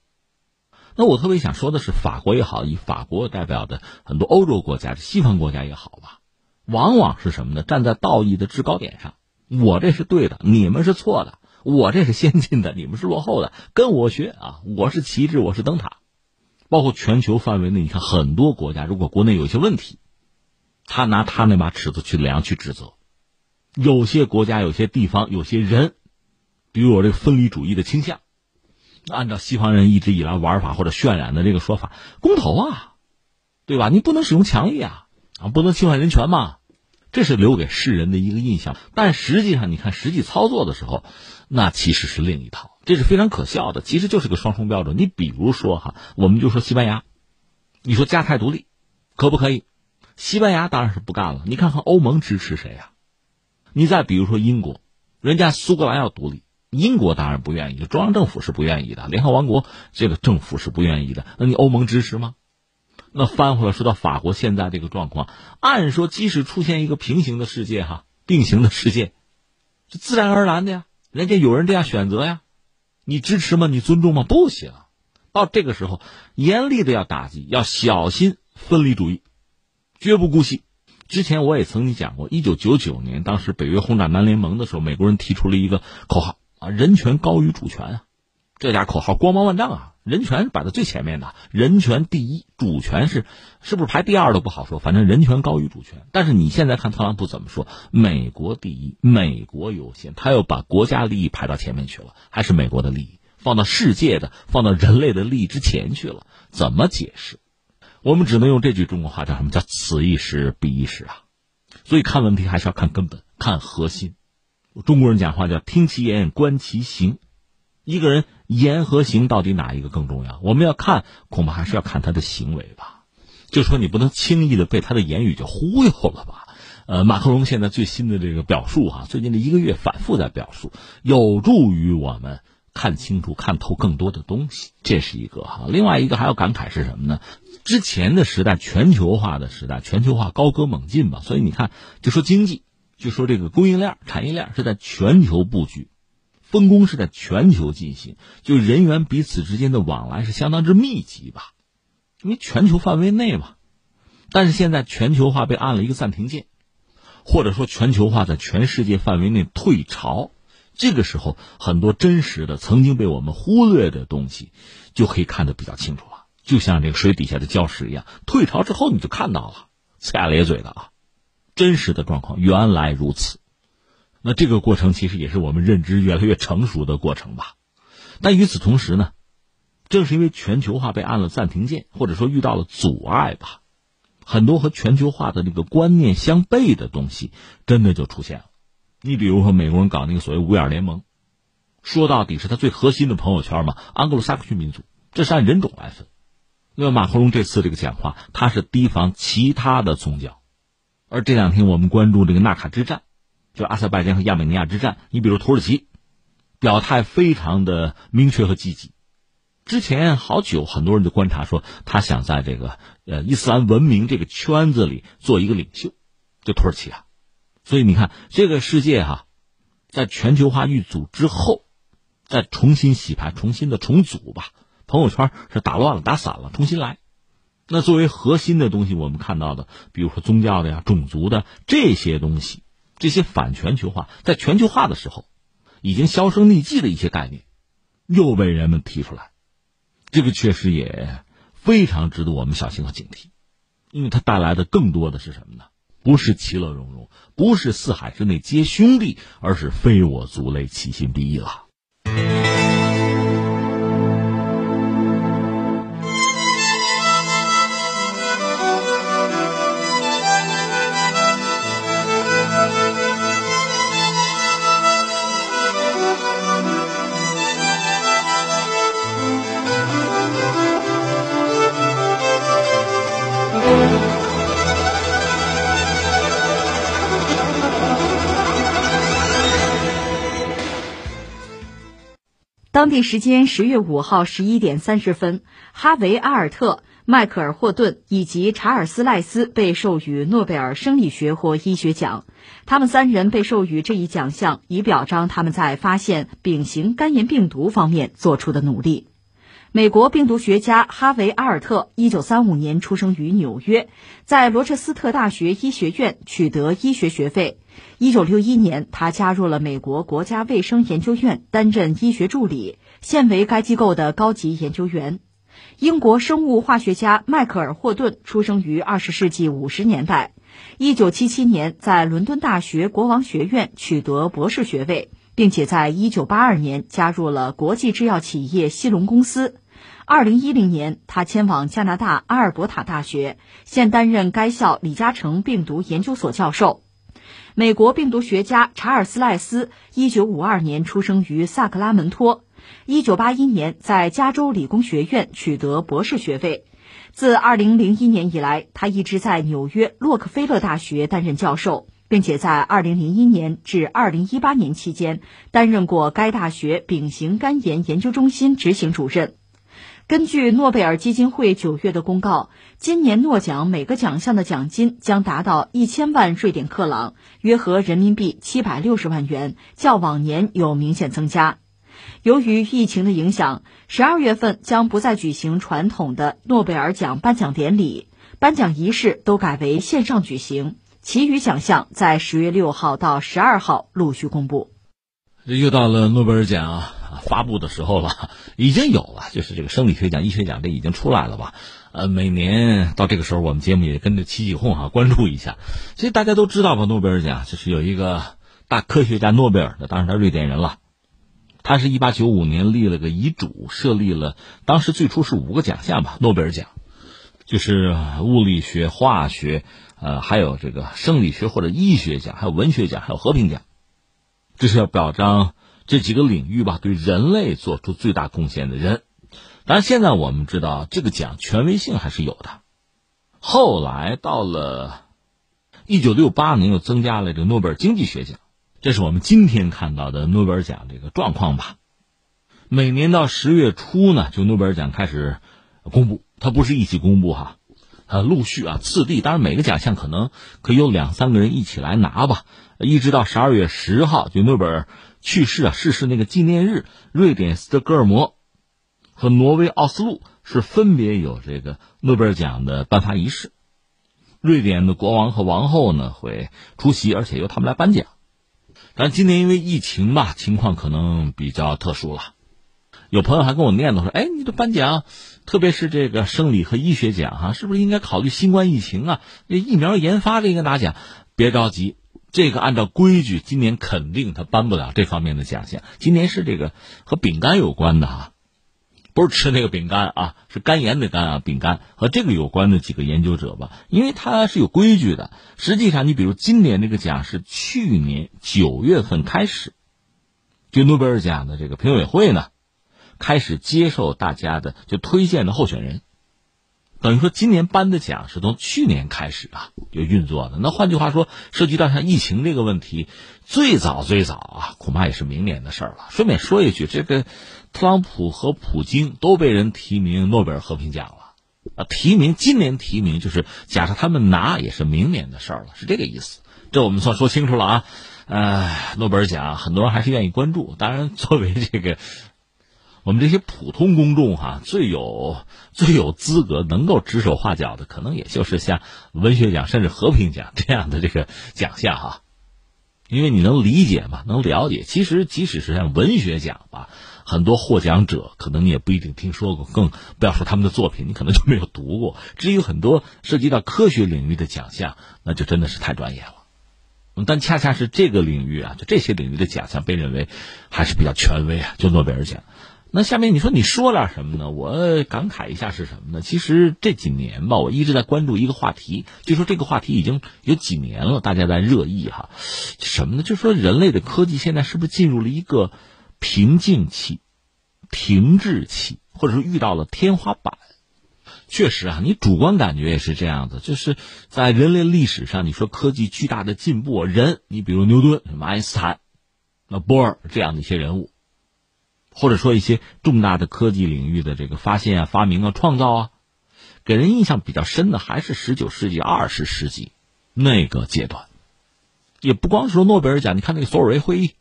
B: 那我特别想说的是，法国也好，以法国代表的很多欧洲国家、西方国家也好吧，往往是什么呢？站在道义的制高点上，我这是对的，你们是错的；我这是先进的，你们是落后的，跟我学啊！我是旗帜，我是灯塔。包括全球范围内，你看很多国家，如果国内有一些问题。他拿他那把尺子去量去指责，有些国家、有些地方、有些人，比如我这个分离主义的倾向，按照西方人一直以来玩法或者渲染的这个说法，公投啊，对吧？你不能使用强力啊，啊，不能侵犯人权嘛，这是留给世人的一个印象。但实际上，你看实际操作的时候，那其实是另一套，这是非常可笑的，其实就是个双重标准。你比如说哈，我们就说西班牙，你说加泰独立，可不可以？西班牙当然是不干了。你看看欧盟支持谁呀？你再比如说英国，人家苏格兰要独立，英国当然不愿意，中央政府是不愿意的，联合王国这个政府是不愿意的。那你欧盟支持吗？那翻回来说到法国现在这个状况，按说即使出现一个平行的世界哈，并行的世界，是自然而然的呀，人家有人这样选择呀，你支持吗？你尊重吗？不行，到这个时候，严厉的要打击，要小心分离主义，绝不姑息。之前我也曾经讲过，一九九九年当时北约轰炸南联盟的时候，美国人提出了一个口号人权高于主权啊，这家口号光芒万丈啊，人权摆在最前面的，人权第一，主权是是不是排第二都不好说，反正人权高于主权。但是你现在看特朗普怎么说，美国第一，美国优先，他又把国家利益排到前面去了，还是美国的利益放到世界的、放到人类的利益之前去了，怎么解释？我们只能用这句中国话，叫什么叫“此一时彼一时”啊？所以看问题还是要看根本，看核心。中国人讲话叫“听其言，观其行”。一个人言和行到底哪一个更重要？我们要看，恐怕还是要看他的行为吧。就说你不能轻易的被他的言语就忽悠了吧？呃，马克龙现在最新的这个表述哈，最近这一个月反复在表述，有助于我们看清楚、看透更多的东西。这是一个哈。另外一个还要感慨是什么呢？之前的时代，全球化的时代，全球化高歌猛进吧，所以你看，就说经济，就说这个供应链、产业链是在全球布局，分工是在全球进行，就人员彼此之间的往来是相当之密集吧，因为全球范围内嘛。但是现在全球化被按了一个暂停键，或者说全球化在全世界范围内退潮，这个时候很多真实的、曾经被我们忽略的东西，就可以看得比较清楚了。就像这个水底下的礁石一样，退潮之后你就看到了，呲牙咧嘴的啊，真实的状况原来如此。那这个过程其实也是我们认知越来越成熟的过程吧。但与此同时呢，正是因为全球化被按了暂停键，或者说遇到了阻碍吧，很多和全球化的这个观念相悖的东西真的就出现了。你比如说美国人搞那个所谓五眼联盟，说到底是他最核心的朋友圈嘛，安格鲁萨克逊民族，这是按人种来分。那么马克龙这次这个讲话，他是提防其他的宗教，而这两天我们关注这个纳卡之战，就阿塞拜疆和亚美尼亚之战。你比如土耳其，表态非常的明确和积极。之前好久很多人就观察说，他想在这个呃伊斯兰文明这个圈子里做一个领袖，就土耳其啊。所以你看，这个世界哈，在全球化遇阻之后，再重新洗牌、重新的重组吧。朋友圈是打乱了、打散了，重新来。那作为核心的东西，我们看到的，比如说宗教的呀、种族的这些东西，这些反全球化，在全球化的时候，已经销声匿迹的一些概念，又被人们提出来。这个确实也非常值得我们小心和警惕，因为它带来的更多的是什么呢？不是其乐融融，不是四海之内皆兄弟，而是非我族类，其心必异了。
A: 当地时间十月五号十一点三十分，哈维·阿尔特、迈克尔·霍顿以及查尔斯·赖斯被授予诺贝尔生理学或医学奖。他们三人被授予这一奖项，以表彰他们在发现丙型肝炎病毒方面做出的努力。美国病毒学家哈维·阿尔特，一九三五年出生于纽约，在罗彻斯特大学医学院取得医学学位。一九六一年，他加入了美国国家卫生研究院，担任医学助理，现为该机构的高级研究员。英国生物化学家迈克尔·霍顿出生于二十世纪五十年代，一九七七年在伦敦大学国王学院取得博士学位，并且在一九八二年加入了国际制药企业西隆公司。二零一零年，他迁往加拿大阿尔伯塔大学，现担任该校李嘉诚病毒研究所教授。美国病毒学家查尔斯·赖斯，一九五二年出生于萨克拉门托，一九八一年在加州理工学院取得博士学位。自二零零一年以来，他一直在纽约洛克菲勒大学担任教授，并且在2001年至2018年期间担任过该大学丙型肝炎研究中心执行主任。根据诺贝尔基金会九月的公告，今年诺奖每个奖项的奖金将达到一千万瑞典克朗，约合人民币七百六十万元，较往年有明显增加。由于疫情的影响，十二月份将不再举行传统的诺贝尔奖颁奖典礼，颁奖仪式都改为线上举行。其余奖项在十月六号到十二号陆续公布。
B: 这又到了诺贝尔奖啊发布的时候了，已经有了，就是这个生理学奖、医学奖，这已经出来了吧？呃，每年到这个时候，我们节目也跟着起起哄哈，关注一下。其实大家都知道吧，诺贝尔奖就是有一个大科学家诺贝尔的，当然他瑞典人了。他是一八九五年立了个遗嘱，设立了当时最初是五个奖项吧，诺贝尔奖，就是物理学、化学，呃，还有这个生理学或者医学奖，还有文学奖，还有和平奖。这是要表彰这几个领域吧，对人类做出最大贡献的人。当然，现在我们知道这个奖权威性还是有的。后来到了一九六八年，又增加了这个诺贝尔经济学奖。这是我们今天看到的诺贝尔奖这个状况吧。每年到十月初呢，就诺贝尔奖开始公布，它不是一起公布哈，呃，陆续啊次第。当然，每个奖项可能可以有两三个人一起来拿吧。一直到十二月十号，就诺贝尔去世啊逝世那个纪念日，瑞典斯德哥尔摩和挪威奥斯陆是分别有这个诺贝尔奖的颁发仪式。瑞典的国王和王后呢会出席，而且由他们来颁奖。但今年因为疫情吧，情况可能比较特殊了。有朋友还跟我念叨说：“哎，你这颁奖，特别是这个生理和医学奖哈，是不是应该考虑新冠疫情啊？这疫苗研发这应该拿奖？别着急。”这个按照规矩，今年肯定他颁不了这方面的奖项。今年是这个和饼干有关的啊，不是吃那个饼干啊，是肝炎的肝啊，饼干和这个有关的几个研究者吧，因为他是有规矩的。实际上，你比如今年这个奖是去年九月份开始，就诺贝尔奖的这个评委会呢，开始接受大家的就推荐的候选人。等于说，今年颁的奖是从去年开始啊就运作的。那换句话说，涉及到像疫情这个问题，最早最早啊，恐怕也是明年的事儿了。顺便说一句，这个特朗普和普京都被人提名诺贝尔和平奖了啊，提名今年提名就是假设他们拿也是明年的事儿了，是这个意思。这我们算说清楚了啊。呃，诺贝尔奖很多人还是愿意关注，当然作为这个。我们这些普通公众哈，最有最有资格能够指手画脚的，可能也就是像文学奖甚至和平奖这样的这个奖项哈，因为你能理解嘛，能了解。其实即使是像文学奖吧，很多获奖者可能你也不一定听说过，更不要说他们的作品，你可能就没有读过。至于很多涉及到科学领域的奖项，那就真的是太专业了。但恰恰是这个领域啊，就这些领域的奖项被认为还是比较权威啊，就诺贝尔奖。那下面你说你说点什么呢？我感慨一下是什么呢？其实这几年吧，我一直在关注一个话题，就说这个话题已经有几年了，大家在热议哈，什么呢？就说人类的科技现在是不是进入了一个瓶颈期、停滞期，或者说遇到了天花板？确实啊，你主观感觉也是这样子，就是在人类历史上，你说科技巨大的进步，人，你比如牛顿、什么爱因斯坦、那波尔这样的一些人物。或者说一些重大的科技领域的这个发现啊、发明啊、创造啊，给人印象比较深的还是十九世纪、二十世纪那个阶段。也不光是说诺贝尔奖，你看那个索尔维会议，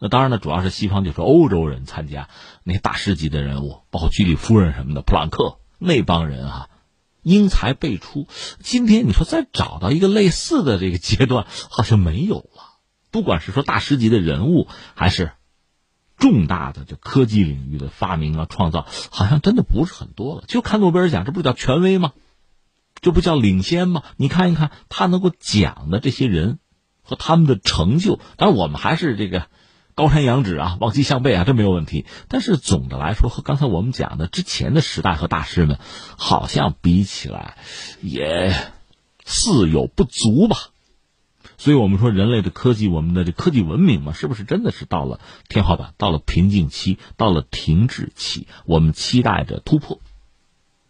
B: 那当然呢，主要是西方就是欧洲人参加，那些大师级的人物，包括居里夫人什么的、普朗克那帮人啊，英才辈出。今天你说再找到一个类似的这个阶段，好像没有了。不管是说大师级的人物，还是。重大的就科技领域的发明啊创造，好像真的不是很多了。就看诺贝尔奖，这不叫权威吗？这不叫领先吗？你看一看他能够讲的这些人和他们的成就，当然我们还是这个高山仰止啊，望其项背啊，这没有问题。但是总的来说，和刚才我们讲的之前的时代和大师们，好像比起来也似有不足吧。所以我们说，人类的科技，我们的这科技文明嘛，是不是真的是到了天花板，到了瓶颈期，到了停滞期？我们期待着突破，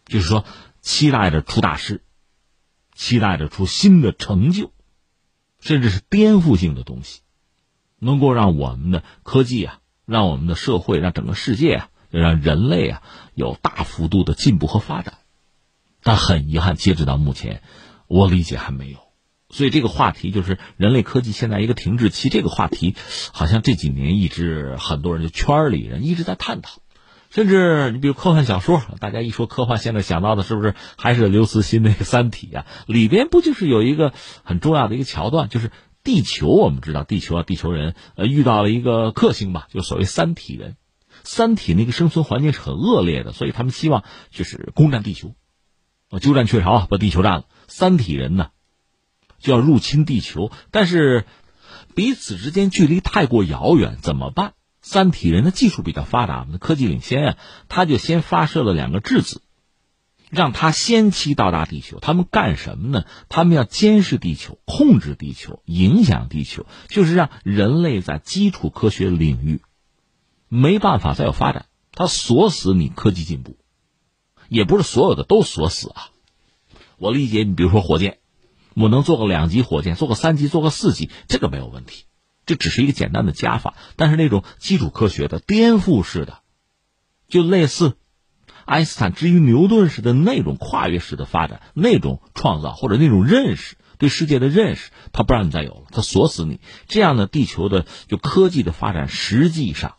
B: 就是说，期待着出大师，期待着出新的成就。甚至是颠覆性的东西，能够让我们的科技啊，让我们的社会，让整个世界啊，让人类啊有大幅度的进步和发展。但很遗憾，截止到目前，我理解还没有。所以这个话题就是人类科技现在一个停滞期。这个话题好像这几年一直很多人就圈里人一直在探讨。甚至你比如科幻小说，大家一说科幻，现在想到的是不是还是刘慈欣那个《三体》啊？里边不就是有一个很重要的一个桥段，就是地球，我们知道地球啊，地球人呃遇到了一个克星吧，就所谓三体人。三体那个生存环境是很恶劣的，所以他们希望就是攻占地球，啊，鸠占鹊巢，把地球占了。三体人呢就要入侵地球，但是彼此之间距离太过遥远，怎么办？三体人的技术比较发达，科技领先啊，他就先发射了两个质子，让他先期到达地球。他们干什么呢？他们要监视地球、控制地球、影响地球，就是让人类在基础科学领域没办法再有发展。他锁死你科技进步，也不是所有的都锁死啊。我理解，你比如说火箭，我能做个两级火箭，做个三级，做个四级，这个没有问题。这只是一个简单的加法，但是那种基础科学的颠覆式的，就类似爱因斯坦之于牛顿式的那种跨越式的发展，那种创造或者那种认识对世界的认识，他不让你再有了，他锁死你。这样的地球的就科技的发展，实际上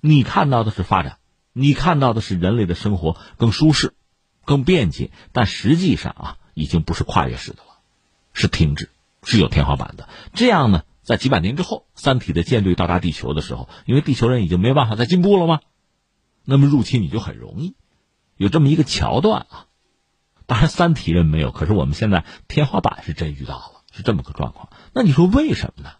B: 你看到的是发展，你看到的是人类的生活更舒适、更便捷，但实际上啊，已经不是跨越式的了，是停止，是有天花板的。这样呢？在几百年之后，三体的舰队到达地球的时候，因为地球人已经没办法再进步了吗？那么入侵你就很容易，有这么一个桥段啊。当然，三体人没有，可是我们现在天花板是真遇到了，是这么个状况。那你说为什么呢？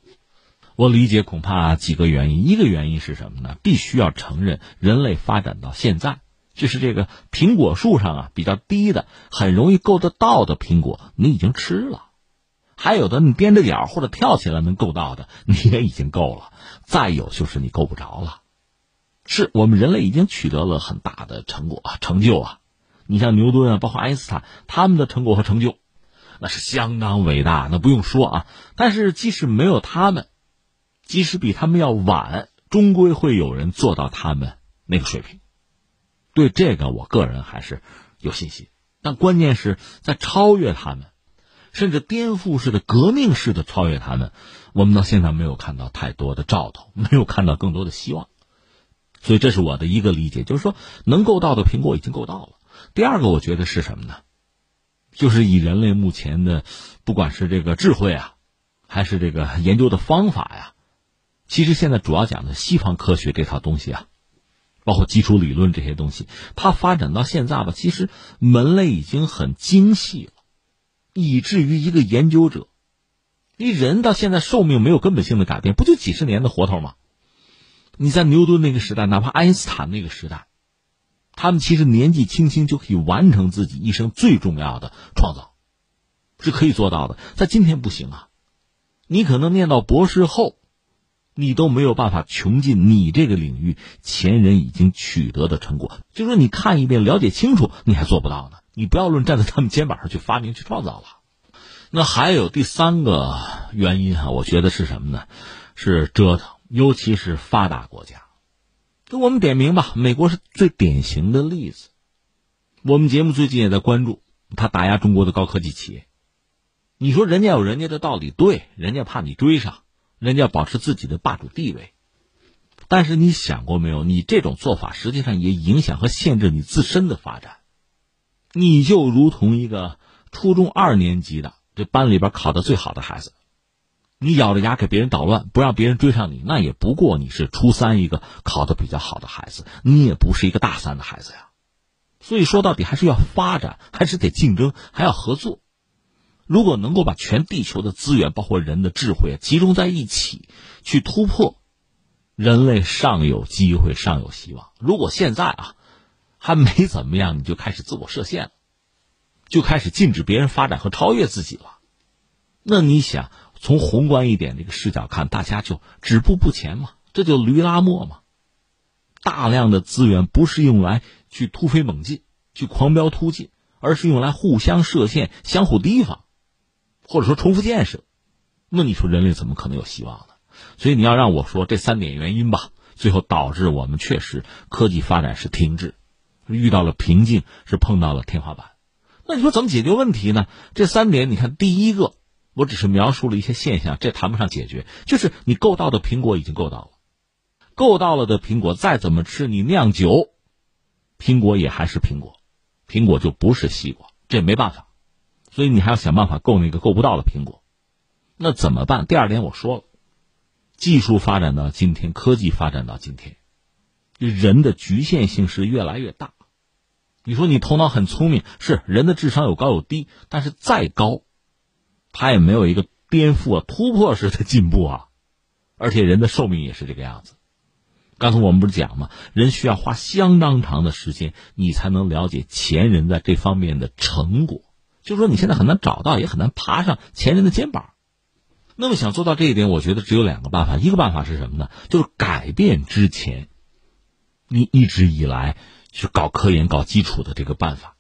B: 我理解恐怕几个原因。一个原因是什么呢？必须要承认，人类发展到现在，就是这个苹果树上啊比较低的、很容易够得到的苹果，你已经吃了。还有的你踮着脚或者跳起来能够到的，你也已经够了。再有就是你够不着了。是我们人类已经取得了很大的成果成就啊！你像牛顿啊，包括爱因斯坦，他们的成果和成就，那是相当伟大，那不用说啊。但是即使没有他们，即使比他们要晚，终归会有人做到他们那个水平。对这个，我个人还是有信心。但关键是在超越他们。甚至颠覆式的、革命式的超越他们，我们到现在没有看到太多的兆头，没有看到更多的希望。所以，这是我的一个理解，就是说，能够到的苹果已经够到了。第二个，我觉得是什么呢？就是以人类目前的，不管是这个智慧啊，还是这个研究的方法呀，其实现在主要讲的西方科学这套东西啊，包括基础理论这些东西，它发展到现在吧，其实门类已经很精细了。以至于一个研究者，你人到现在寿命没有根本性的改变，不就几十年的活头吗？你在牛顿那个时代，哪怕爱因斯坦那个时代，他们其实年纪轻轻就可以完成自己一生最重要的创造，是可以做到的。在今天不行啊，你可能念到博士后，你都没有办法穷尽你这个领域前人已经取得的成果。就说你看一遍了解清楚，你还做不到呢。你不要论站在他们肩膀上去发明去创造了，那还有第三个原因哈，我觉得是什么呢？是折腾，尤其是发达国家。就我们点名吧，美国是最典型的例子。我们节目最近也在关注他打压中国的高科技企业。你说人家有人家的道理，对，人家怕你追上，人家要保持自己的霸主地位。但是你想过没有？你这种做法实际上也影响和限制你自身的发展。你就如同一个初中二年级的这班里边考的最好的孩子，你咬着牙给别人捣乱，不让别人追上你，那也不过你是初三一个考的比较好的孩子，你也不是一个大三的孩子呀。所以说到底还是要发展，还是得竞争，还要合作。如果能够把全地球的资源，包括人的智慧集中在一起去突破，人类尚有机会，尚有希望。如果现在啊。还没怎么样，你就开始自我设限了，就开始禁止别人发展和超越自己了。那你想从宏观一点这个视角看，大家就止步不前嘛，这就驴拉磨嘛。大量的资源不是用来去突飞猛进、去狂飙突进，而是用来互相设限、相互提防，或者说重复建设。那你说人类怎么可能有希望呢？所以你要让我说这三点原因吧，最后导致我们确实科技发展是停滞，遇到了瓶颈，是碰到了天花板。那你说怎么解决问题呢？这三点，你看第一个，我只是描述了一些现象，这谈不上解决，就是你够到的苹果已经够到了，够到了的苹果再怎么吃，你酿酒，苹果也还是苹果，苹果就不是西瓜，这没办法。所以你还要想办法够那个够不到的苹果，那怎么办？第二点我说了，技术发展到今天，科技发展到今天，人的局限性是越来越大。你说你头脑很聪明，是人的智商有高有低，但是再高，他也没有一个颠覆啊、突破式的进步啊。而且人的寿命也是这个样子。刚才我们不是讲吗？人需要花相当长的时间，你才能了解前人在这方面的成果。就是说你现在很难找到，也很难爬上前人的肩膀。那么想做到这一点，我觉得只有两个办法。一个办法是什么呢？就是改变之前你一直以来去搞科研、搞基础的这个办法，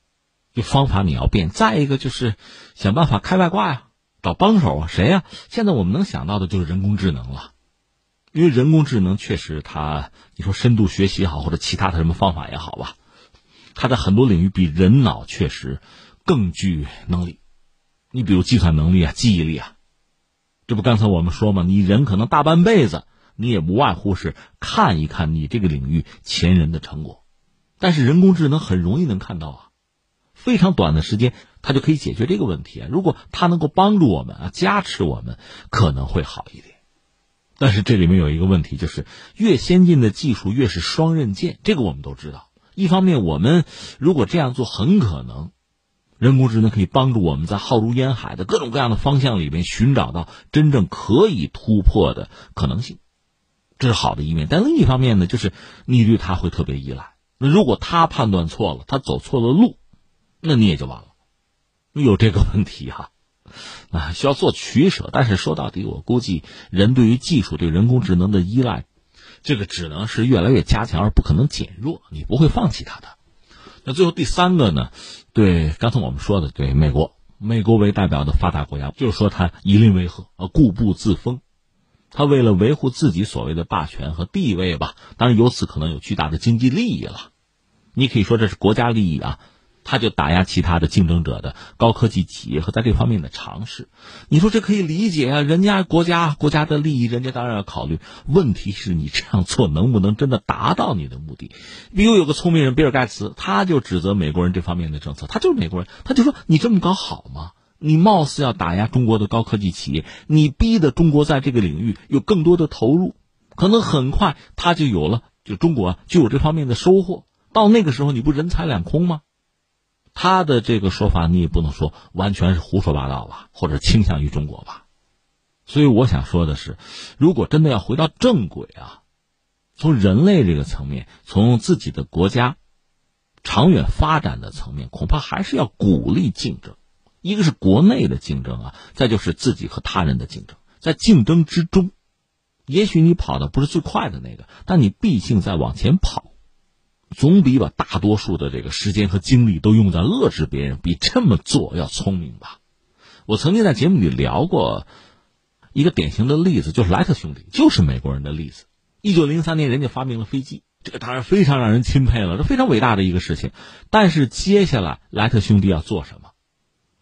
B: 就方法你要变。再一个就是想办法开外挂呀，找帮手啊，谁呀？现在我们能想到的就是人工智能了，因为人工智能确实它，你说深度学习也好，或者其他的什么方法也好吧，它在很多领域比人脑确实。更具能力，你比如计算能力啊、记忆力啊，这不刚才我们说吗？你人可能大半辈子，你也无外乎是看一看你这个领域前人的成果，但是人工智能很容易能看到啊，非常短的时间，它就可以解决这个问题啊。如果它能够帮助我们啊，加持我们，可能会好一点。但是这里面有一个问题，就是越先进的技术越是双刃剑，这个我们都知道。一方面，我们如果这样做，很可能。人工智能可以帮助我们在浩如烟海的各种各样的方向里面寻找到真正可以突破的可能性，这是好的一面。但另一方面呢，就是你对它会特别依赖。那如果他判断错了，他走错了路，那你也就完了。有这个问题哈，啊，需要做取舍。但是说到底，我估计人对于技术、对人工智能的依赖，这个只能是越来越加强，而不可能减弱。你不会放弃它的。那最后第三个呢？对，刚才我们说的，对美国，美国为代表的发达国家，就是说他以邻为壑，呃，固步自封，他为了维护自己所谓的霸权和地位吧，当然由此可能有巨大的经济利益了，你可以说这是国家利益啊。他就打压其他的竞争者的高科技企业和在这方面的尝试，你说这可以理解啊？人家国家国家的利益，人家当然要考虑。问题是你这样做能不能真的达到你的目的？比如有个聪明人比尔盖茨，他就指责美国人这方面的政策，他就是美国人，他就说你这么搞好吗？你貌似要打压中国的高科技企业，你逼的中国在这个领域有更多的投入，可能很快他就有了，就中国就有这方面的收获。到那个时候，你不人财两空吗？他的这个说法，你也不能说完全是胡说八道吧，或者倾向于中国吧。所以我想说的是，如果真的要回到正轨啊，从人类这个层面，从自己的国家长远发展的层面，恐怕还是要鼓励竞争。一个是国内的竞争啊，再就是自己和他人的竞争。在竞争之中，也许你跑的不是最快的那个，但你毕竟在往前跑。总比把大多数的这个时间和精力都用在遏制别人，比这么做要聪明吧？我曾经在节目里聊过一个典型的例子，就是莱特兄弟，就是美国人的例子。一九零三年，人家发明了飞机，这个当然非常让人钦佩了，这非常伟大的一个事情。但是接下来，莱特兄弟要做什么？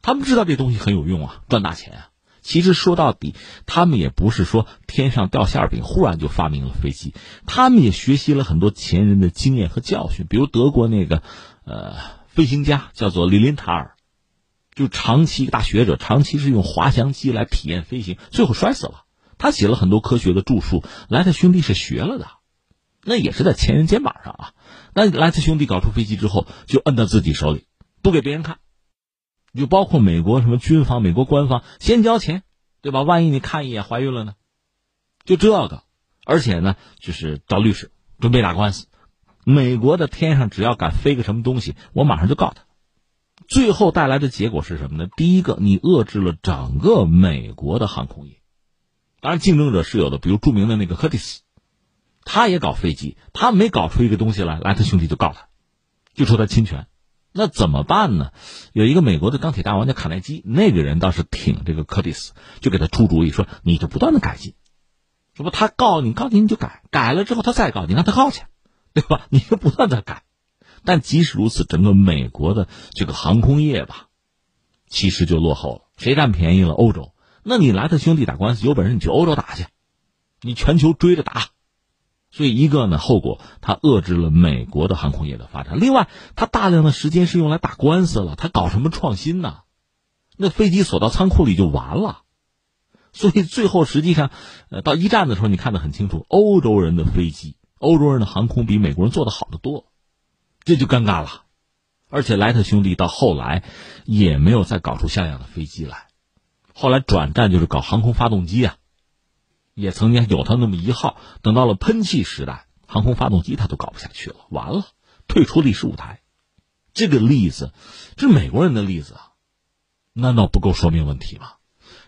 B: 他们知道这东西很有用啊，赚大钱啊。其实说到底，他们也不是说天上掉馅饼，忽然就发明了飞机。他们也学习了很多前人的经验和教训，比如德国那个，呃，飞行家叫做李林塔尔，就长期大学者，长期是用滑翔机来体验飞行，最后摔死了。他写了很多科学的著述，莱特兄弟是学了的，那也是在前人肩膀上啊。那莱特兄弟搞出飞机之后，就摁到自己手里，不给别人看。就包括美国什么军方、美国官方先交钱，对吧？万一你看一眼怀孕了呢？就这个，而且呢，就是找律师准备打官司。美国的天上只要敢飞个什么东西，我马上就告他。最后带来的结果是什么呢？第一个，你遏制了整个美国的航空业。当然，竞争者是有的，比如著名的那个柯蒂斯，他也搞飞机，他没搞出一个东西来，莱特兄弟就告他，就说他侵权。那怎么办呢？有一个美国的钢铁大王叫卡耐基，那个人倒是挺这个柯蒂斯，就给他出主意说：“你就不断的改进，说不他告你告你你就改，改了之后他再告你让他告去，对吧？你就不断的改。但即使如此，整个美国的这个航空业吧，其实就落后了。谁占便宜了？欧洲。那你莱特兄弟打官司，有本事你去欧洲打去，你全球追着打。”所以，一个呢，后果它遏制了美国的航空业的发展；另外，它大量的时间是用来打官司了，它搞什么创新呢？那飞机锁到仓库里就完了。所以，最后实际上，呃，到一战的时候，你看得很清楚，欧洲人的飞机、欧洲人的航空比美国人做的好得多，这就尴尬了。而且，莱特兄弟到后来也没有再搞出像样的飞机来，后来转战就是搞航空发动机啊。也曾经有他那么一号，等到了喷气时代，航空发动机他都搞不下去了，完了，退出历史舞台。这个例子，这美国人的例子啊，难道不够说明问题吗？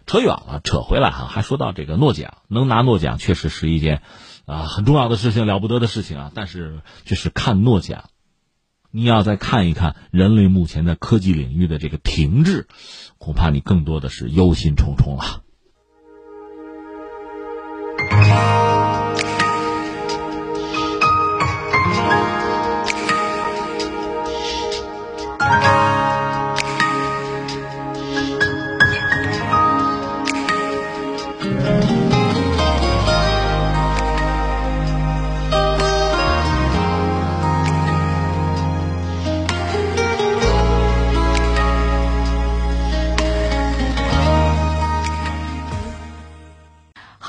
B: 扯远了，扯回来哈，还说到这个诺奖，能拿诺奖确实是一件啊很重要的事情，了不得的事情啊。但是就是看诺奖，你要再看一看人类目前在科技领域的这个停滞，恐怕你更多的是忧心忡忡了。啊。